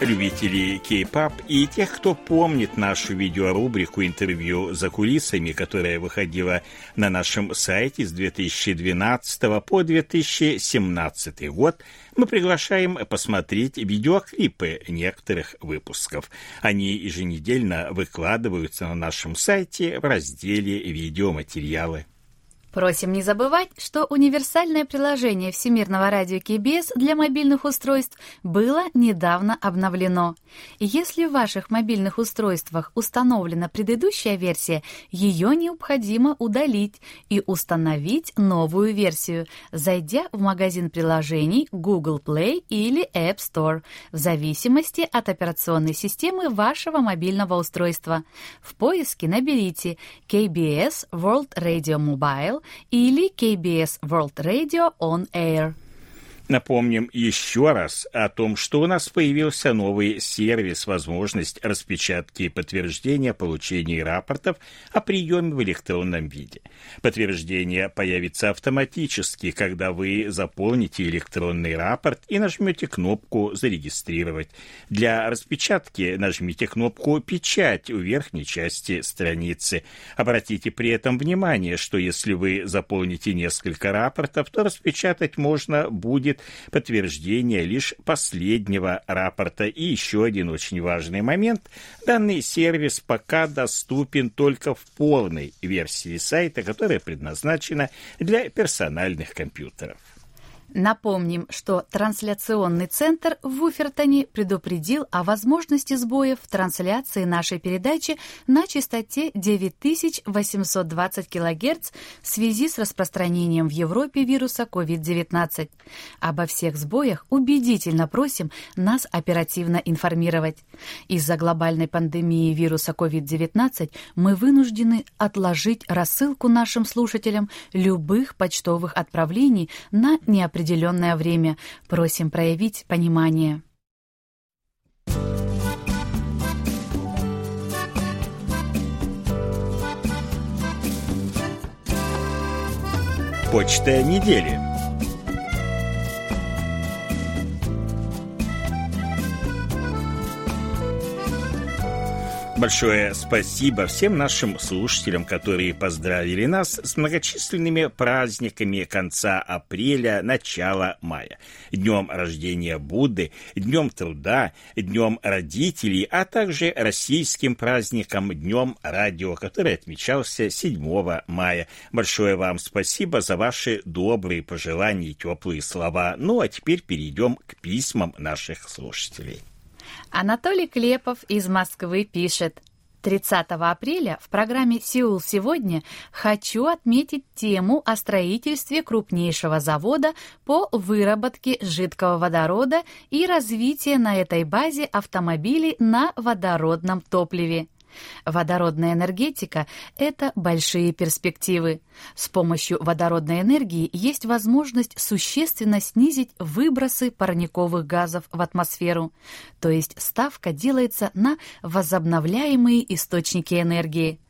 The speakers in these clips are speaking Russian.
Любителей кей-пап и тех, кто помнит нашу видеорубрику интервью за кулисами, которая выходила на нашем сайте с 2012 по 2017 год, мы приглашаем посмотреть видеоклипы некоторых выпусков. Они еженедельно выкладываются на нашем сайте в разделе «Видеоматериалы». Просим не забывать, что универсальное приложение Всемирного радио КБС для мобильных устройств было недавно обновлено. Если в ваших мобильных устройствах установлена предыдущая версия, ее необходимо удалить и установить новую версию, зайдя в магазин приложений Google Play или App Store, в зависимости от операционной системы вашего мобильного устройства. В поиске наберите KBS World Radio Mobile или KBS World Radio On Air. Напомним еще раз о том, что у нас появился новый сервис, возможность распечатки и подтверждения получения рапортов о приеме в электронном виде. Подтверждение появится автоматически, когда вы заполните электронный рапорт и нажмете кнопку «Зарегистрировать». Для распечатки нажмите кнопку «Печать» у верхней части страницы. Обратите при этом внимание, что если вы заполните несколько рапортов, то распечатать можно будет подтверждение лишь последнего рапорта. И еще один очень важный момент. Данный сервис пока доступен только в полной версии сайта, которая предназначена для персональных компьютеров. Напомним, что трансляционный центр в Уфертоне предупредил о возможности сбоев в трансляции нашей передачи на частоте 9820 кГц в связи с распространением в Европе вируса COVID-19. Обо всех сбоях убедительно просим нас оперативно информировать. Из-за глобальной пандемии вируса COVID-19 мы вынуждены отложить рассылку нашим слушателям любых почтовых отправлений на неопределенное определенное время. Просим проявить понимание. Почта недели. Большое спасибо всем нашим слушателям, которые поздравили нас с многочисленными праздниками конца апреля, начала мая. Днем рождения Будды, Днем труда, Днем родителей, а также российским праздником Днем радио, который отмечался 7 мая. Большое вам спасибо за ваши добрые пожелания и теплые слова. Ну а теперь перейдем к письмам наших слушателей. Анатолий Клепов из Москвы пишет. 30 апреля в программе «Сеул сегодня» хочу отметить тему о строительстве крупнейшего завода по выработке жидкого водорода и развитии на этой базе автомобилей на водородном топливе. Водородная энергетика – это большие перспективы. С помощью водородной энергии есть возможность существенно снизить выбросы парниковых газов в атмосферу, то есть ставка делается на возобновляемые источники энергии.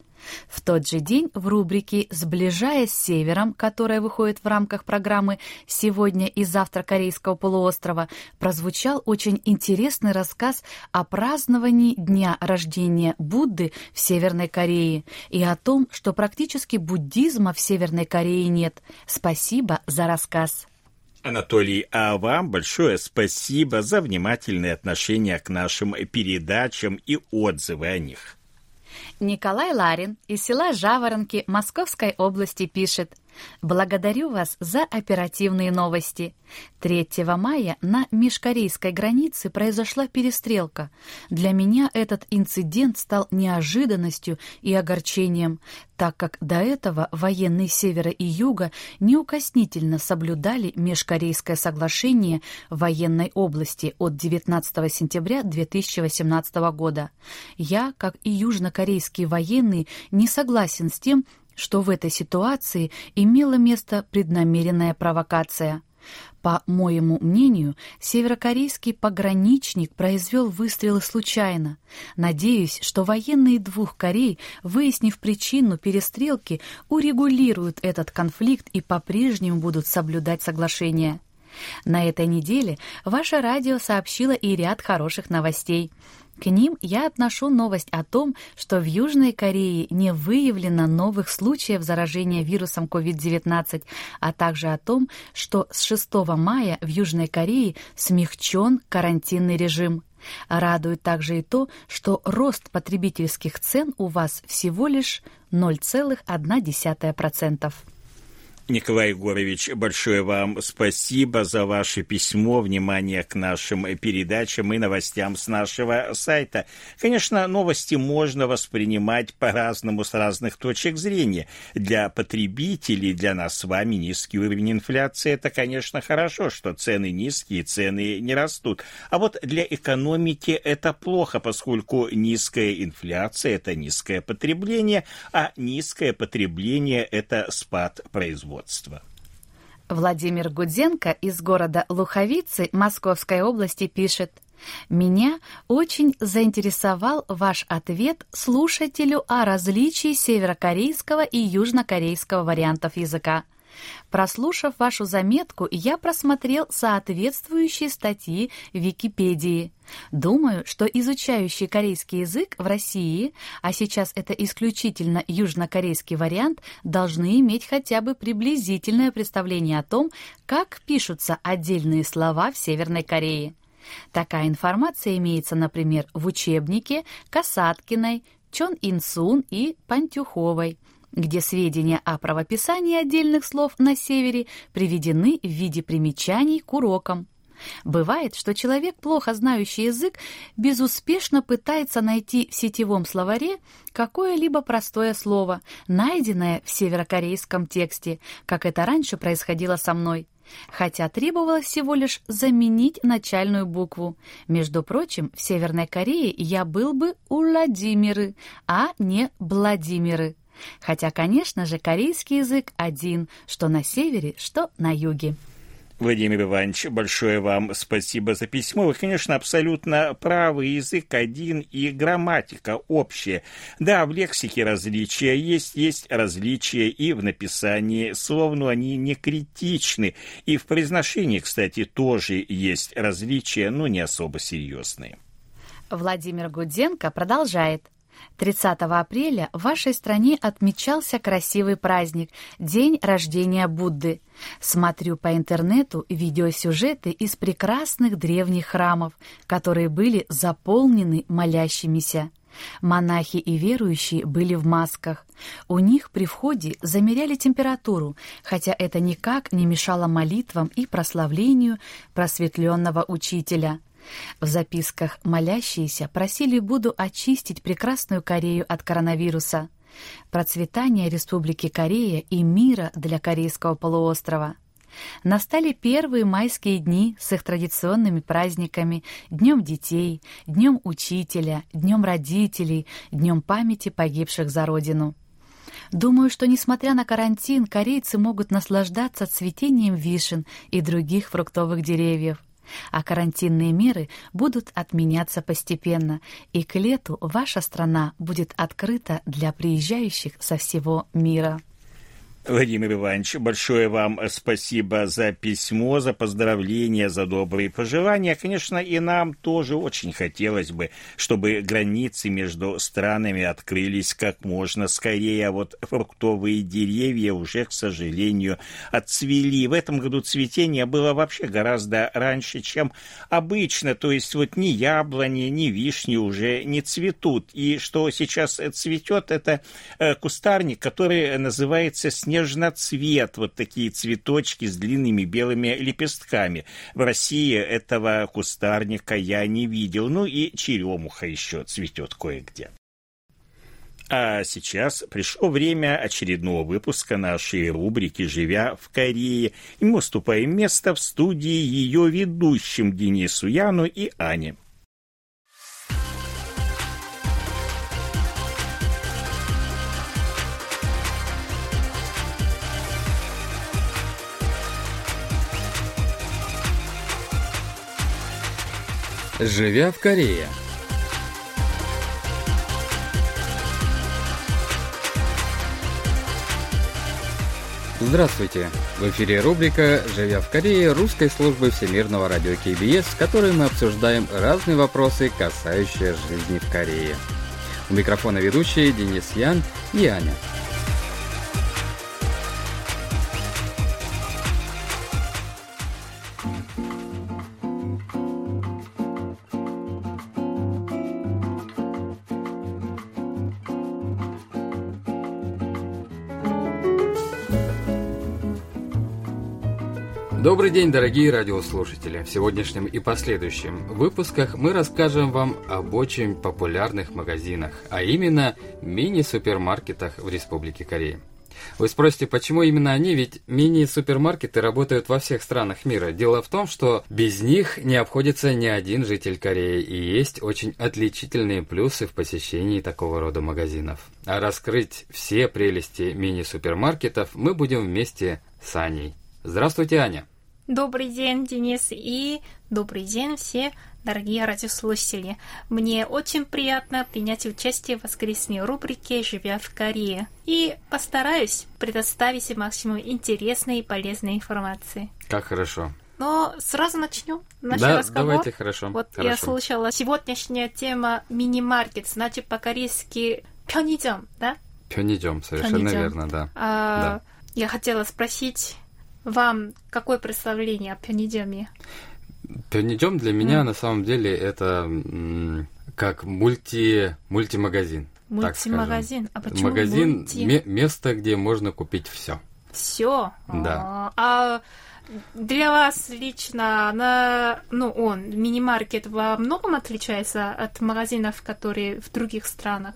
В тот же день в рубрике «Сближаясь с Севером», которая выходит в рамках программы «Сегодня и завтра Корейского полуострова», прозвучал очень интересный рассказ о праздновании дня рождения Будды в Северной Корее и о том, что практически буддизма в Северной Корее нет. Спасибо за рассказ. Анатолий, а вам большое спасибо за внимательное отношение к нашим передачам и отзывы о них. Николай Ларин из села Жаворонки Московской области пишет. Благодарю вас за оперативные новости. 3 мая на межкорейской границе произошла перестрелка. Для меня этот инцидент стал неожиданностью и огорчением, так как до этого военные севера и юга неукоснительно соблюдали межкорейское соглашение военной области от 19 сентября 2018 года. Я, как и южнокорейские военные, не согласен с тем, что в этой ситуации имела место преднамеренная провокация. По моему мнению, северокорейский пограничник произвел выстрелы случайно. Надеюсь, что военные двух Корей, выяснив причину перестрелки, урегулируют этот конфликт и по-прежнему будут соблюдать соглашение. На этой неделе ваше радио сообщило и ряд хороших новостей. К ним я отношу новость о том, что в Южной Корее не выявлено новых случаев заражения вирусом COVID-19, а также о том, что с 6 мая в Южной Корее смягчен карантинный режим. Радует также и то, что рост потребительских цен у вас всего лишь 0,1%. Николай Егорович, большое вам спасибо за ваше письмо, внимание к нашим передачам и новостям с нашего сайта. Конечно, новости можно воспринимать по-разному с разных точек зрения. Для потребителей, для нас с вами низкий уровень инфляции – это, конечно, хорошо, что цены низкие, цены не растут. А вот для экономики это плохо, поскольку низкая инфляция – это низкое потребление, а низкое потребление – это спад производства производства. Владимир Гудзенко из города Луховицы Московской области пишет «Меня очень заинтересовал ваш ответ слушателю о различии северокорейского и южнокорейского вариантов языка. Прослушав вашу заметку, я просмотрел соответствующие статьи в Википедии. Думаю, что изучающий корейский язык в России, а сейчас это исключительно южнокорейский вариант, должны иметь хотя бы приблизительное представление о том, как пишутся отдельные слова в Северной Корее. Такая информация имеется, например, в учебнике Касаткиной, Чон Инсун и Пантюховой – где сведения о правописании отдельных слов на севере приведены в виде примечаний к урокам. Бывает, что человек, плохо знающий язык, безуспешно пытается найти в сетевом словаре какое-либо простое слово, найденное в северокорейском тексте, как это раньше происходило со мной хотя требовалось всего лишь заменить начальную букву. Между прочим, в Северной Корее я был бы Уладимиры, а не Владимиры. Хотя, конечно же, корейский язык один, что на севере, что на юге. Владимир Иванович, большое вам спасибо за письмо. Вы, конечно, абсолютно правы. Язык один и грамматика общая. Да, в лексике различия есть, есть различия и в написании слов, но они не критичны. И в произношении, кстати, тоже есть различия, но не особо серьезные. Владимир Гуденко продолжает. 30 апреля в вашей стране отмечался красивый праздник – День рождения Будды. Смотрю по интернету видеосюжеты из прекрасных древних храмов, которые были заполнены молящимися. Монахи и верующие были в масках. У них при входе замеряли температуру, хотя это никак не мешало молитвам и прославлению просветленного учителя. В записках молящиеся просили Будду очистить прекрасную Корею от коронавируса, процветания Республики Корея и мира для Корейского полуострова. Настали первые майские дни с их традиционными праздниками Днем детей, Днем учителя, Днем родителей, Днем памяти погибших за Родину. Думаю, что, несмотря на карантин, корейцы могут наслаждаться цветением вишен и других фруктовых деревьев а карантинные меры будут отменяться постепенно, и к лету ваша страна будет открыта для приезжающих со всего мира. Владимир Иванович, большое вам спасибо за письмо, за поздравления, за добрые пожелания. Конечно, и нам тоже очень хотелось бы, чтобы границы между странами открылись как можно скорее, а вот фруктовые деревья уже, к сожалению, отцвели. В этом году цветение было вообще гораздо раньше, чем обычно, то есть вот ни яблони, ни вишни уже не цветут. И что сейчас цветет, это э, кустарник, который называется снег нежноцвет, вот такие цветочки с длинными белыми лепестками. В России этого кустарника я не видел. Ну и черемуха еще цветет кое-где. А сейчас пришло время очередного выпуска нашей рубрики «Живя в Корее». И мы уступаем место в студии ее ведущим Денису Яну и Ане. Живя в Корее. Здравствуйте! В эфире рубрика «Живя в Корее» русской службы Всемирного радио КБС, в которой мы обсуждаем разные вопросы, касающие жизни в Корее. У микрофона ведущие Денис Ян и Аня. Добрый день, дорогие радиослушатели! В сегодняшнем и последующем выпусках мы расскажем вам об очень популярных магазинах, а именно мини-супермаркетах в Республике Корея. Вы спросите, почему именно они, ведь мини-супермаркеты работают во всех странах мира. Дело в том, что без них не обходится ни один житель Кореи, и есть очень отличительные плюсы в посещении такого рода магазинов. А раскрыть все прелести мини-супермаркетов мы будем вместе с Аней. Здравствуйте, Аня! Добрый день, Денис, и добрый день все дорогие радиослушатели. Мне очень приятно принять участие в воскресной рубрике «Живя в Корее» и постараюсь предоставить максимум интересной и полезной информации. Как хорошо. Но сразу начнем наш да, разговор. давайте, хорошо. Вот хорошо. я слушала сегодняшняя тема мини-маркет, значит по-корейски пёнидём, да? Пёнидём, совершенно пёнидём. верно, да. А, да. Я хотела спросить, вам какое представление о пенидеме? Пенидем для меня mm. на самом деле это как мульти, мультимагазин. Мультимагазин. А почему магазин? Мульти? место, где можно купить все. Все. Да. А, а для вас лично, она, ну, он, мини-маркет во многом отличается от магазинов, которые в других странах?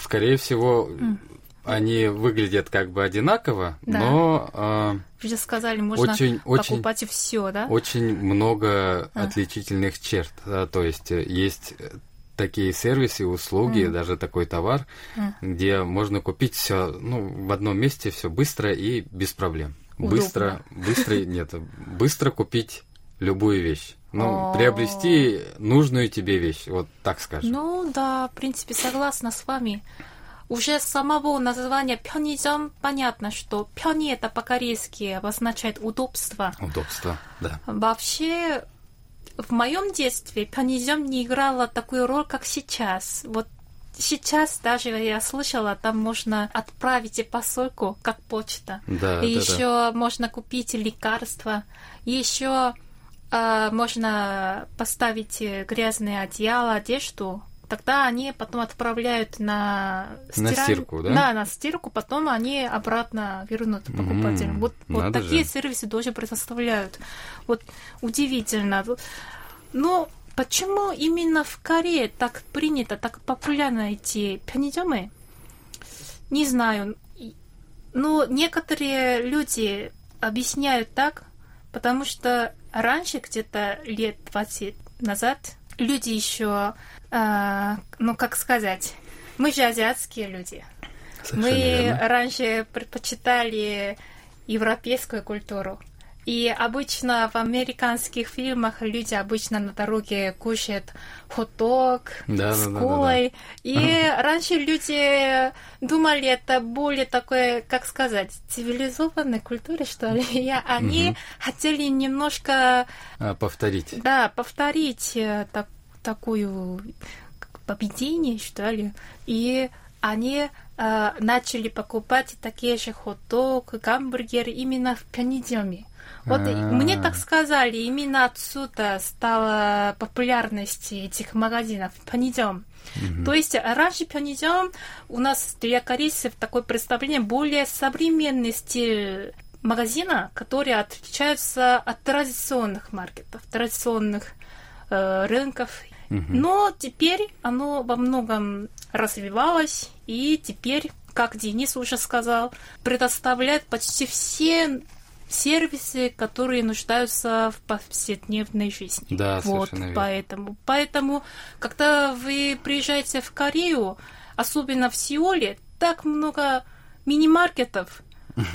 Скорее всего, mm они выглядят как бы одинаково, Да. но а, Вы же сказали, можно Очень- очень- покупать все, да? очень много А. отличительных черт. да, то есть э, есть э, такие сервисы, услуги, даже такой товар, А. где можно купить все ну, в одном месте, все быстро и без проблем. Удобно. Быстро, быстро, нет, быстро купить любую вещь. Ну, приобрести нужную тебе вещь, вот так скажем. Ну, да, в принципе, согласна с вами. Уже с самого названия 편의점 понятно, что 편의 это по-корейски обозначает удобство. Удобство, да. Вообще, в моем детстве 편의점 не играла такую роль, как сейчас. Вот сейчас даже я слышала, там можно отправить и посылку, как почта. Да, и да, еще можно купить лекарства. Еще а, можно поставить э, грязное одеяло, одежду. тогда они потом отправляют на, стираль... на стирку, да? Да, на стирку, потом они обратно вернут покупателям. Mm, Вот, вот такие же. сервисы тоже предоставляют. Вот удивительно. Но почему именно в Корее так принято, так популярно эти пенидемы? Не знаю. Но некоторые люди объясняют так, потому что раньше, где-то лет 20 назад, люди еще а, ну как сказать, мы же азиатские люди. Совершенно Мы верно. раньше предпочитали европейскую культуру. И обычно в американских фильмах люди обычно на дороге кушают хот-дог Да, с да, да, да, да. колой. И раньше люди думали, это более такое, как сказать, цивилизованной культуре, что ли. И они Мгм. хотели немножко, А, повторить. да, повторить э, так- такую победение что ли, и они э, начали покупать такие же хот-дог, гамбургеры именно в пянидзёме. Вот А-а-а. мне так сказали, именно отсюда стала популярность этих магазинов пянидзём. Угу. То есть раньше пянидзём у нас для корейцев такое представление более современный стиль магазина, который отличается от традиционных маркетов, традиционных э, рынков но теперь оно во многом развивалось, и теперь, как Денис уже сказал, предоставляет почти все сервисы, которые нуждаются в повседневной жизни. Да, вот, совершенно верно. поэтому, поэтому, когда вы приезжаете в Корею, особенно в Сеуле, так много мини-маркетов.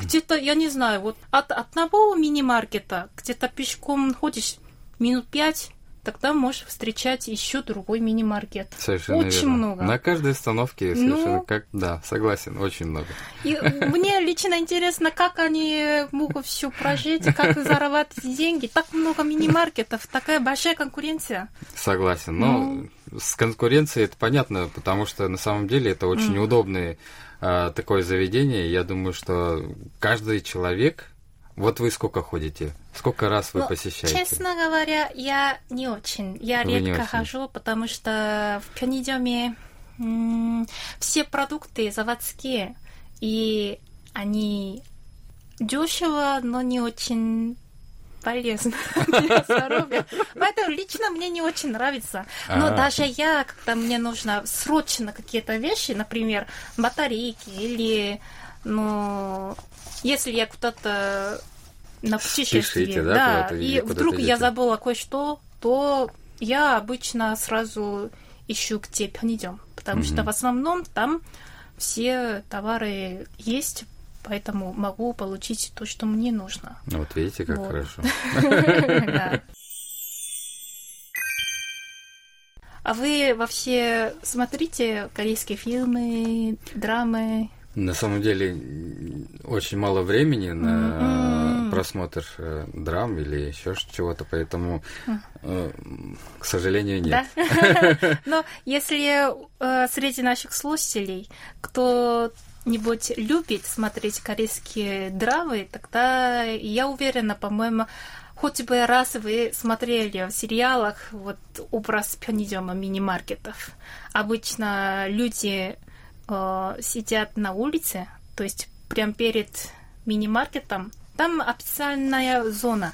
Где-то, я не знаю, вот от одного мини-маркета где-то пешком ходишь минут пять, тогда можешь встречать еще другой мини-маркет. Совершенно Очень верно. много. На каждой остановке совершенно Ну. как... Да, согласен, очень много. И мне лично интересно, как они могут все прожить, как зарабатывать деньги. Так много мини-маркетов, такая большая конкуренция. Согласен. Но Ну. с конкуренцией это понятно, потому что на самом деле это очень удобное а, такое заведение. Я думаю, что каждый человек... Вот вы сколько ходите? Сколько раз вы Но, посещаете? Ну, Честно говоря, я не очень. Я Вы редко очень. хожу, потому что в пенидеме все продукты заводские, и они дешево, но не очень полезно для здоровья. Поэтому лично мне не очень нравится. Но А. даже я, когда мне нужно срочно какие-то вещи, например, батарейки или, ну, если я куда-то на путешествии, Спешите, да, или и вдруг я идете? забыла кое-что, то я обычно сразу ищу, где пойдем, потому что в основном там все товары есть, поэтому могу получить то, что мне нужно. Ну, Вот видите, как Вот. хорошо. Да. А вы вообще смотрите корейские фильмы, драмы? На самом деле очень мало времени на Мгм. просмотр э, драм или еще чего-то, поэтому, э, к сожалению, нет. Да? Но если э, среди наших слушателей кто-нибудь любит смотреть корейские драмы, тогда я уверена, по-моему, хоть бы раз вы смотрели в сериалах вот образ пенидема мини-маркетов. Обычно люди э, сидят на улице, то есть прям перед мини-маркетом, там официальная зона.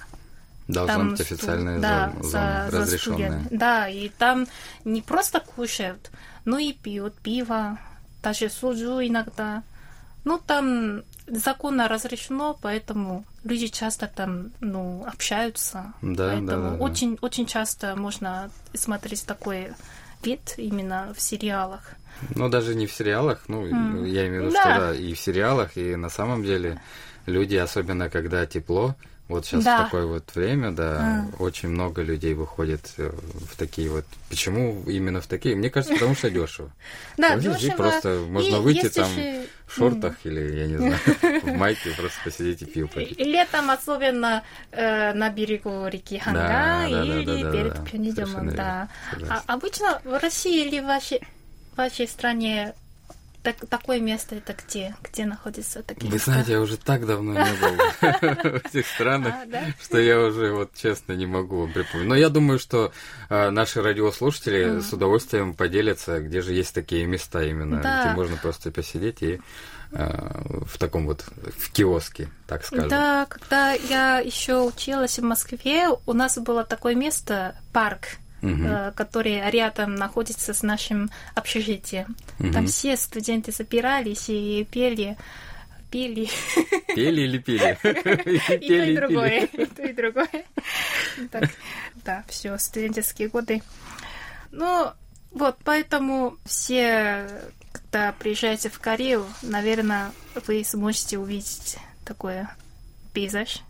Должна Там стул, официальная да, зона, за- зона за разрешенная. стульями. Да, и там не просто кушают, но и пьют пиво, даже суджу иногда. Ну, там законно разрешено, поэтому люди часто там, ну, общаются. Да, поэтому да, да, да. очень, очень часто можно смотреть такой вид именно в сериалах. Ну, даже не в сериалах, ну, М. я имею в виду, Да. что да, и в сериалах, и на самом деле люди, особенно когда тепло, вот сейчас Да. такое вот время, да, очень много людей выходит э, в такие вот. Почему именно в такие? Мне кажется, потому что дешево. Да, дешево. просто можно выйти там в шортах или, я не знаю, в майке, просто посидеть и пиво попить. Летом особенно э, на берегу реки Ханга или перед Совершенно да. А, обычно в России или в вашей стране так- такое место это где? Где находится такие Вы знаете, я уже так давно не был в этих странах, А, что я уже вот честно не могу припомнить. Но я думаю, что э, наши радиослушатели с удовольствием поделятся, где же есть такие места именно, где можно просто посидеть и э, в таком вот в киоске, так скажем. Да, когда я еще училась в Москве, у нас было такое место, парк, Мгм. э, который рядом находится с нашим общежитием. Там Мгм. все студенты собирались и пели, пели. Пели или пили? И то, и другое. И то, и другое. Так, да, все, студенческие годы. Ну, вот, поэтому все, когда приезжаете в Корею, наверное, вы сможете увидеть такое пейзаж.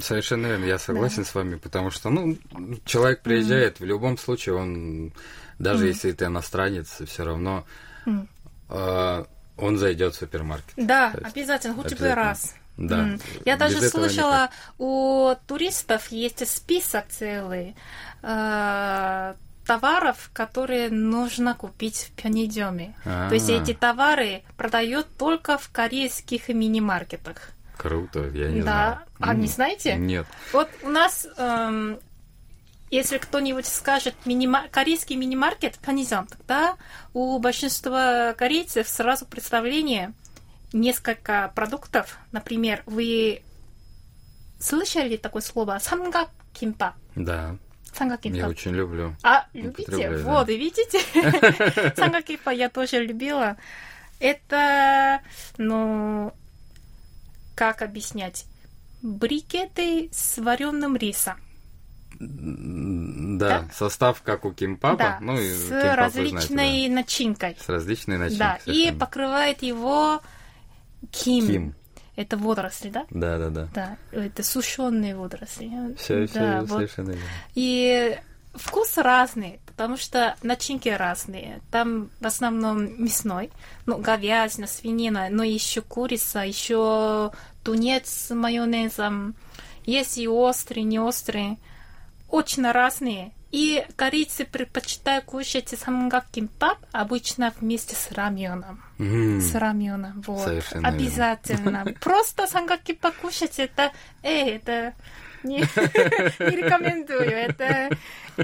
Совершенно верно, я согласен с вами, потому что, ну, человек приезжает, в любом случае, он, даже если ты иностранец, все равно М. э, он зайдет в супермаркет. Да, есть обязательно, хоть бы раз. Да. М. Я Без даже слышала, у туристов есть список целый э, товаров, которые нужно купить в Пенидеме. А, То есть эти товары продают только в корейских если кто-нибудь скажет минима... корейский мини-маркет, канизон, тогда у большинства корейцев сразу представление несколько продуктов. Например, вы слышали такое слово самгак кимпа? Да. Самгак Я очень люблю. А, любите? Да. Вот, и видите? Самгак кимпа я тоже любила. Это, ну, как объяснять? Брикеты с вареным рисом. Да, Да? состав как у кимпапа. да, ну, и с кимпап различной знаете, начинкой. да. С различной начинкой. Да, и совершенно. покрывает его ким. Ким. Это водоросли, да? Да, да, да. Да, это сушеные водоросли. Все, да, вот. совершенно верно. И вкус разный, потому что начинки разные. Там в основном мясной, ну, говядина, свинина, но еще курица, еще тунец с майонезом. Есть и острые, не острые. Очень разные. И корейцы предпочитают кушать самгак-кимпап обычно вместе с раменом. М, С раменом, вот. Совершенно верно. Обязательно. Просто самгаки покушать, это, эй, это не, не рекомендую. Это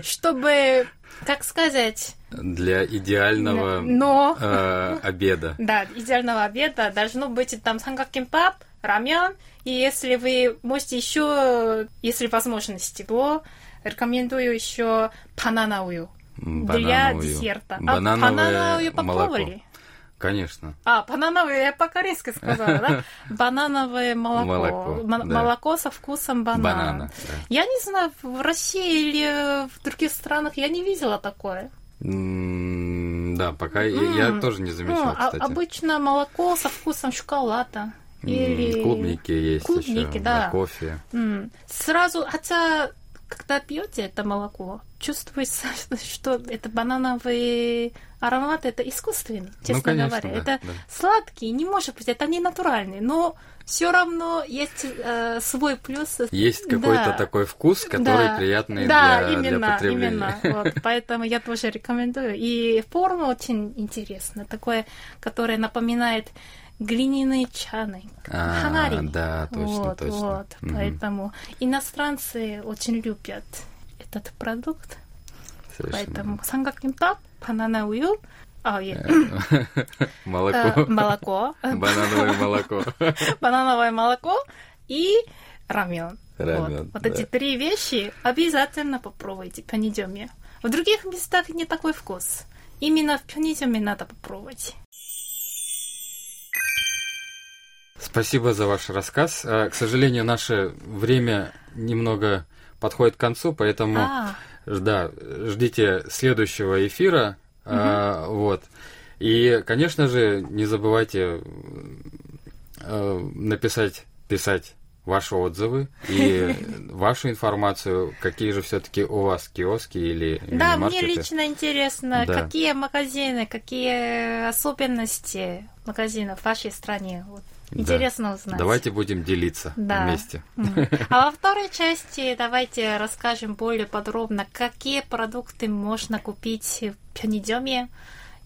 чтобы, как сказать, Для идеального но, э, обеда. да, идеального обеда должно быть там самгакимпап, рамен, и если вы можете еще, если возможности, то рекомендую еще банановую для десерта. А Банановое банановую молоко. Конечно. А, банановое, я по-корейски сказала, да? Банановое молоко. Молоко, М- да. Молоко со вкусом банана. Банана. да. Я не знаю, в России или в других странах я не видела такое. М, Да, пока я- я тоже не замечал, Ну, а- кстати. обычно молоко со вкусом шоколада. М, Или... Клубники есть Клубники, еще, да. кофе. Сразу, хотя, когда пьете это молоко, чувствуется, что это банановый аромат, это искусственный, честно ну, конечно, говоря. да, это да. сладкий, не может быть, это не натуральный, но все равно есть э, свой плюс. Есть какой-то Да. такой вкус, который Да. приятный да, для, для именно, потребления. именно. Вот, поэтому я тоже рекомендую. И форма очень интересная, такое, которое напоминает глиняные чаны, А, ханари. да, точно, вот, точно. Вот, Мгм. поэтому иностранцы очень любят этот продукт, Совершенно поэтому самгакимпап, банана уют, а, е, верно. э, Молоко. молоко, Банановое молоко. банановое молоко и рамен. Рамен, вот вот да. эти три вещи обязательно попробуйте в пенидеме. В других местах не такой вкус. Именно в пенидеме надо попробовать. Спасибо за ваш рассказ. А, К сожалению, наше время немного подходит к концу, поэтому А, да, ждите следующего эфира. А, вот. И, конечно же, не забывайте э, написать, писать ваши отзывы и вашу информацию, какие же все-таки у вас киоски или да, мне лично интересно, Да. какие магазины, какие особенности магазинов в вашей стране. Вот, Да. Интересно узнать. Давайте будем делиться Да. вместе. А во второй части давайте расскажем более подробно, какие продукты можно купить в Пенидеме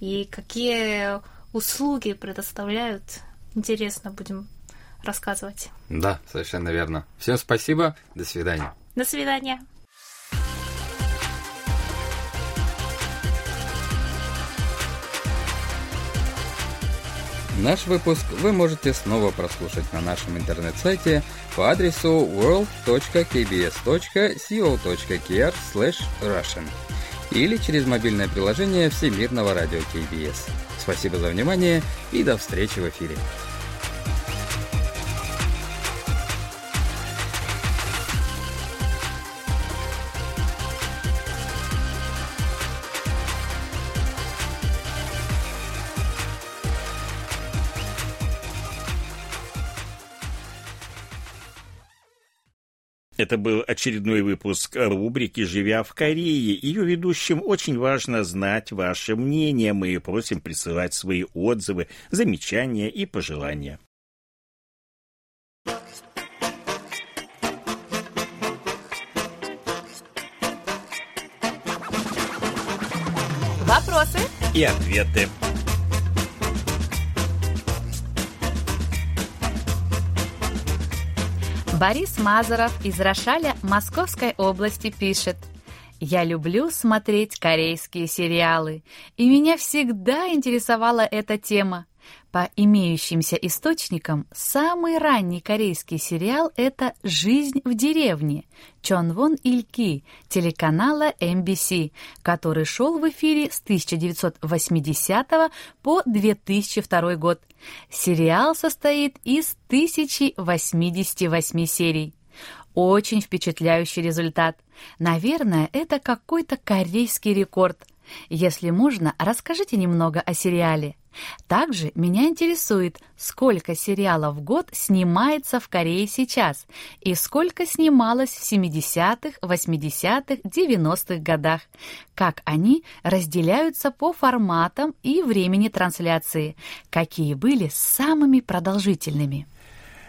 и какие услуги предоставляют. Интересно будем рассказывать. Да, совершенно верно. Всем спасибо, до свидания. До свидания. Наш выпуск вы можете снова прослушать на нашем интернет-сайте по адресу world.kbs.co.kr russian или через мобильное приложение Всемирного радио KBS. Спасибо за внимание и до встречи в эфире. Это был очередной выпуск рубрики «Живя в Корее». Ее ведущим очень важно знать ваше мнение. Мы просим присылать свои отзывы, замечания и пожелания. Вопросы? И ответы. Борис Мазаров из Рошаля Московской области пишет. Я люблю смотреть корейские сериалы, и меня всегда интересовала эта тема. По имеющимся источникам, самый ранний корейский сериал — это «Жизнь в деревне» Чонвон Ильки телеканала MBC, который шел в эфире с 1980 по 2002 год. Сериал состоит из 1088 серий. Очень впечатляющий результат. Наверное, это какой-то корейский рекорд. Если можно, расскажите немного о сериале. Также меня интересует, сколько сериалов в год снимается в Корее сейчас и сколько снималось в 70-х, 80-х, 90-х годах, как они разделяются по форматам и времени трансляции, какие были самыми продолжительными.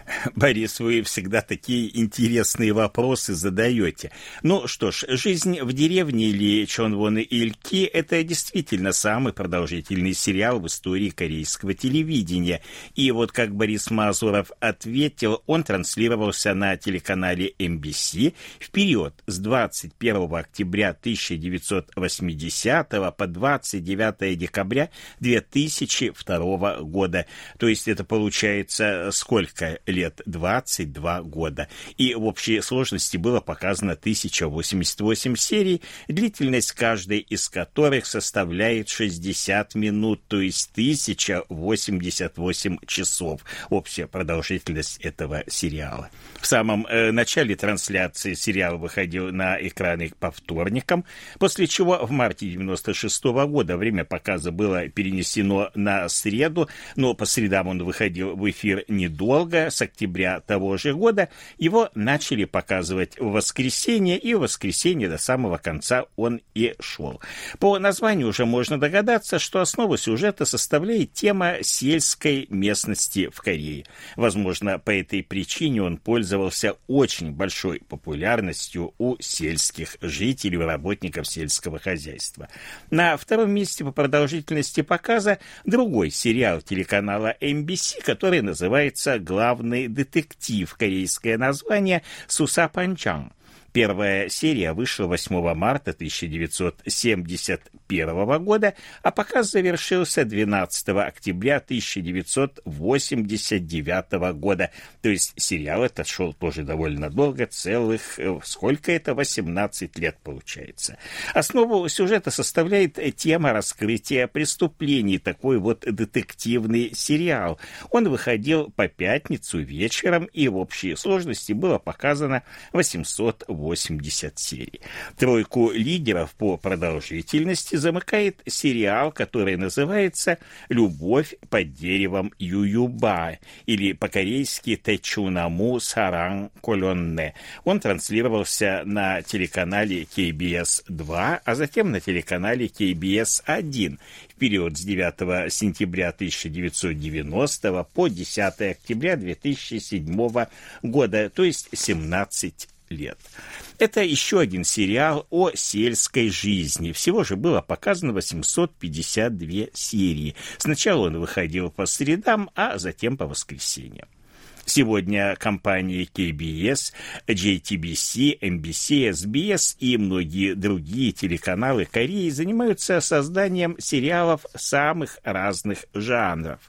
Борис, вы всегда такие интересные вопросы задаете. Ну что ж, жизнь в деревне или Чонвон Ильки – это действительно самый продолжительный сериал в истории корейского телевидения. И вот как Борис Мазуров ответил, он транслировался на телеканале MBC в период с 21 октября 1980 по 29 декабря 2002 года. То есть это получается сколько лет 22 года. И в общей сложности было показано 1088 серий, длительность каждой из которых составляет 60 минут, то есть 1088 часов. Общая продолжительность этого сериала. В самом э, начале трансляции сериал выходил на экраны по вторникам, после чего в марте 96 года время показа было перенесено на среду, но по средам он выходил в эфир недолго, с октября того же года, его начали показывать в воскресенье, и в воскресенье до самого конца он и шел. По названию уже можно догадаться, что основу сюжета составляет тема сельской местности в Корее. Возможно, по этой причине он пользовался очень большой популярностью у сельских жителей, работников сельского хозяйства. На втором месте по продолжительности показа другой сериал телеканала MBC, который называется «Главный детектив. Корейское название Суса Панчан. Первая серия вышла 8 марта 1971 года, а показ завершился 12 октября 1989 года. То есть сериал этот шел тоже довольно долго, целых, э, сколько это, 18 лет получается. Основу сюжета составляет тема раскрытия преступлений, такой вот детективный сериал. Он выходил по пятницу вечером, и в общей сложности было показано 800 80 серий. Тройку лидеров по продолжительности замыкает сериал, который называется «Любовь под деревом Ююба» или по-корейски «Тэчунаму Саран Колонне». Он транслировался на телеканале KBS-2, а затем на телеканале KBS-1 в период с 9 сентября 1990 по 10 октября 2007 года, то есть 17 лет. Это еще один сериал о сельской жизни. Всего же было показано 852 серии. Сначала он выходил по средам, а затем по воскресеньям. Сегодня компании KBS, JTBC, NBC, SBS и многие другие телеканалы Кореи занимаются созданием сериалов самых разных жанров.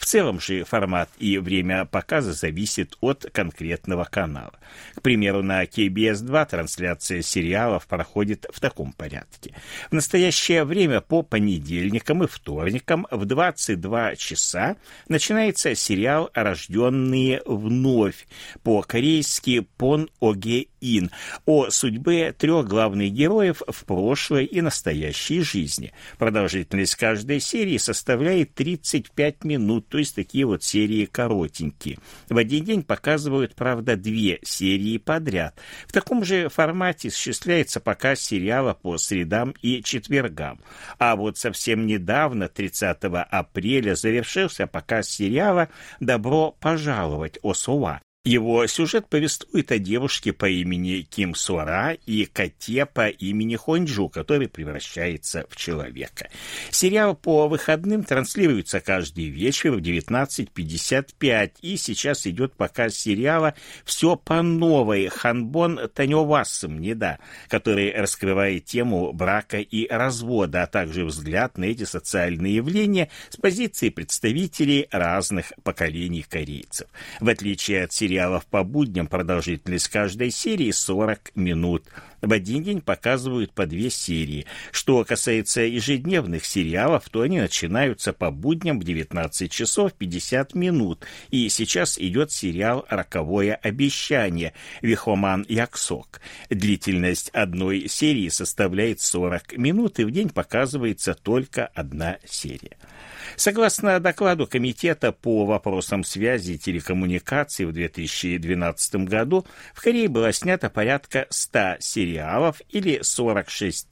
В целом же формат и время показа зависит от конкретного канала. К примеру, на KBS-2 трансляция сериалов проходит в таком порядке. В настоящее время по понедельникам и вторникам в 22 часа начинается сериал «Рожденные вновь» по-корейски «Пон Оге Ин» о судьбе трех главных героев в прошлой и настоящей жизни. Продолжительность каждой серии составляет 35 минут, то есть такие вот серии коротенькие. В один день показывают, правда, две серии подряд. В таком же формате осуществляется показ сериала по средам и четвергам. А вот совсем недавно, 30 апреля, завершился показ сериала «Добро пожаловать, Осова», Его сюжет повествует о девушке по имени Ким Суара и коте по имени Хонджу, который превращается в человека. Сериал по выходным транслируется каждый вечер в 19.55, и сейчас идет показ сериала «Все по новой» Ханбон Танёвасом, не который раскрывает тему брака и развода, а также взгляд на эти социальные явления с позиции представителей разных поколений корейцев. В отличие от сериала сериалов по будням продолжительность каждой серии 40 минут. В один день показывают по две серии. Что касается ежедневных сериалов, то они начинаются по будням в 19 часов 50 минут. И сейчас идет сериал «Роковое обещание» Вихоман Яксок. Длительность одной серии составляет 40 минут, и в день показывается только одна серия. Согласно докладу Комитета по вопросам связи и телекоммуникаций в 2012 году, в Корее было снято порядка 100 сериалов или 46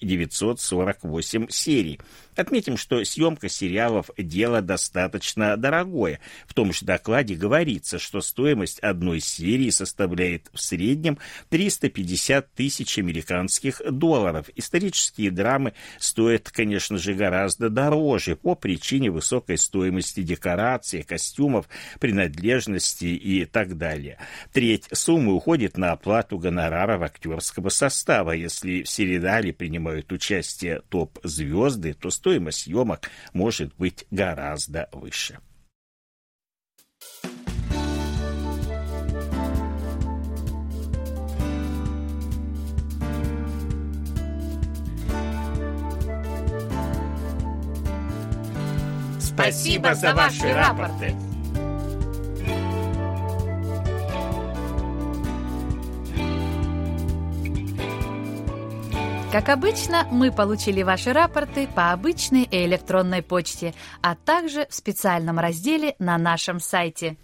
948 серий, Отметим, что съемка сериалов – дело достаточно дорогое. В том же докладе говорится, что стоимость одной серии составляет в среднем 350 тысяч американских долларов. Исторические драмы стоят, конечно же, гораздо дороже по причине высокой стоимости декораций, костюмов, принадлежности и так далее. Треть суммы уходит на оплату гонораров актерского состава. Если в сериале принимают участие топ-звезды, то стоит стоимость съемок может быть гораздо выше. Спасибо за ваши рапорты. Как обычно, мы получили ваши рапорты по обычной и электронной почте, а также в специальном разделе на нашем сайте.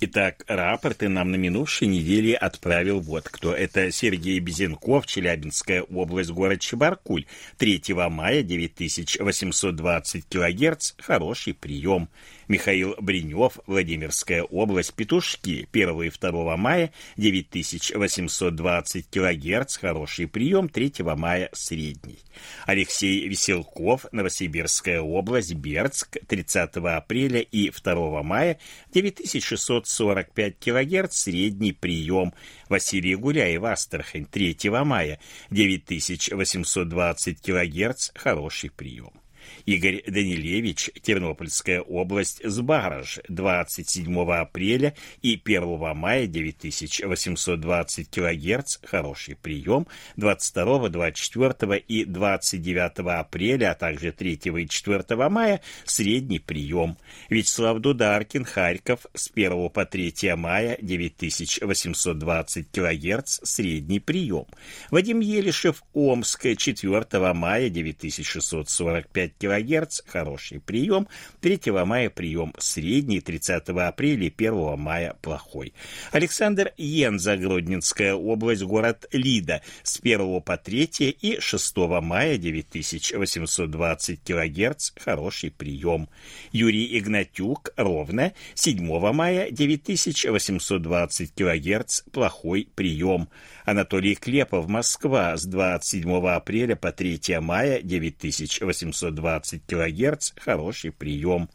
Итак, рапорты нам на минувшей неделе отправил вот кто. Это Сергей Безенков, Челябинская область, город Чебаркуль. 3 мая 9820 килогерц. Хороший прием. Михаил Бринев, Владимирская область, Петушки, 1 и 2 мая, 9820 килогерц, хороший прием, 3 мая, средний. Алексей Веселков, Новосибирская область, Бердск, 30 апреля и 2 мая, 9645 килогерц, средний прием. Василий Гуляев, Астрахань, 3 мая, 9820 килогерц, хороший прием. Игорь Данилевич, Тернопольская область, Сбараж, 27 апреля и 1 мая 9820 кГц, хороший прием, 22, 24 и 29 апреля, а также 3 и 4 мая средний прием. Вячеслав Дударкин, Харьков, с 1 по 3 мая 9820 кГц, средний прием. Вадим Елишев, Омск, 4 мая 9645 кГц, хороший прием, 3 мая прием средний, 30 апреля и 1 мая плохой. Александр Йенза, Гродненская область, город Лида, с 1 по 3 и 6 мая 9820 кГц, хороший прием. Юрий Игнатюк, Ровно, 7 мая 9820 кГц, плохой прием. Анатолий Клепов, Москва, с 27 апреля по 3 мая 9820 кГц, хороший прием.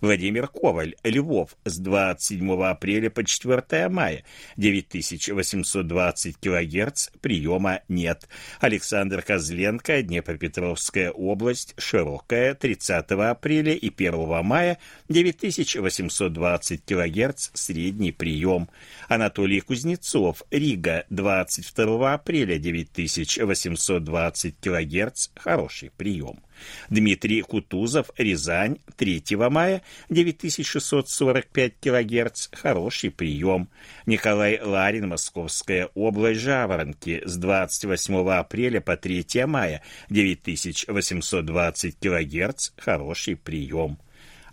Владимир Коваль, Львов, с 27 апреля по 4 мая, 9820 кГц, приема нет. Александр Козленко, Днепропетровская область, Широкая, 30 апреля и 1 мая, 9820 кГц, средний прием. Анатолий Кузнецов, Рига, 22 апреля, 9820 кГц, хороший прием. Дмитрий Кутузов, Рязань, 3 мая, 9645 кГц, хороший прием. Николай Ларин, Московская область, Жаворонки, с 28 апреля по 3 мая, 9820 кГц, хороший прием.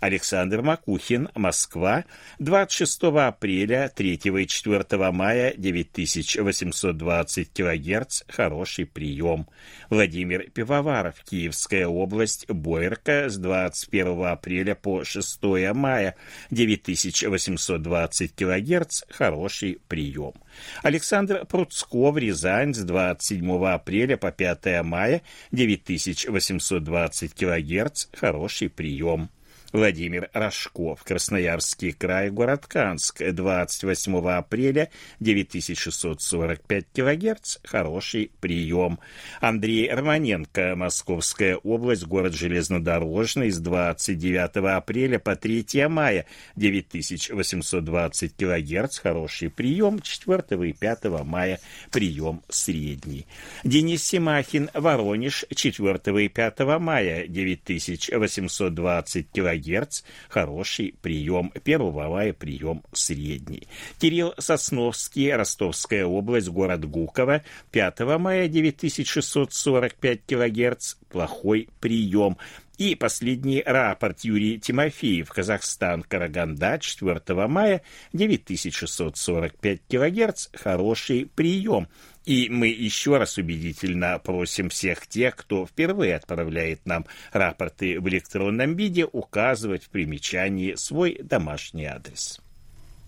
Александр Макухин, Москва, 26 апреля, 3 и 4 мая, 9820 кГц, хороший прием. Владимир Пивоваров, Киевская область, Бойерка, с 21 апреля по 6 мая, 9820 кГц, хороший прием. Александр Пруцков, Рязань, с 27 апреля по 5 мая, 9820 кГц, хороший прием. Владимир Рожков, Красноярский край, город Канск, 28 апреля, 9645 килогерц, хороший прием. Андрей Романенко, Московская область, город Железнодорожный, с 29 апреля по 3 мая, 9820 килогерц, хороший прием, 4 и 5 мая прием средний. Денис Симахин, Воронеж, 4 и 5 мая, 9820 килогерц, кГц – хороший прием, 1 мая прием средний. Кирилл Сосновский, Ростовская область, город Гуково, 5 мая 9645 кГц – плохой прием. И последний рапорт Юрий Тимофеев, Казахстан, Караганда, 4 мая, 9645 кГц, хороший прием. И мы еще раз убедительно просим всех тех, кто впервые отправляет нам рапорты в электронном виде, указывать в примечании свой домашний адрес.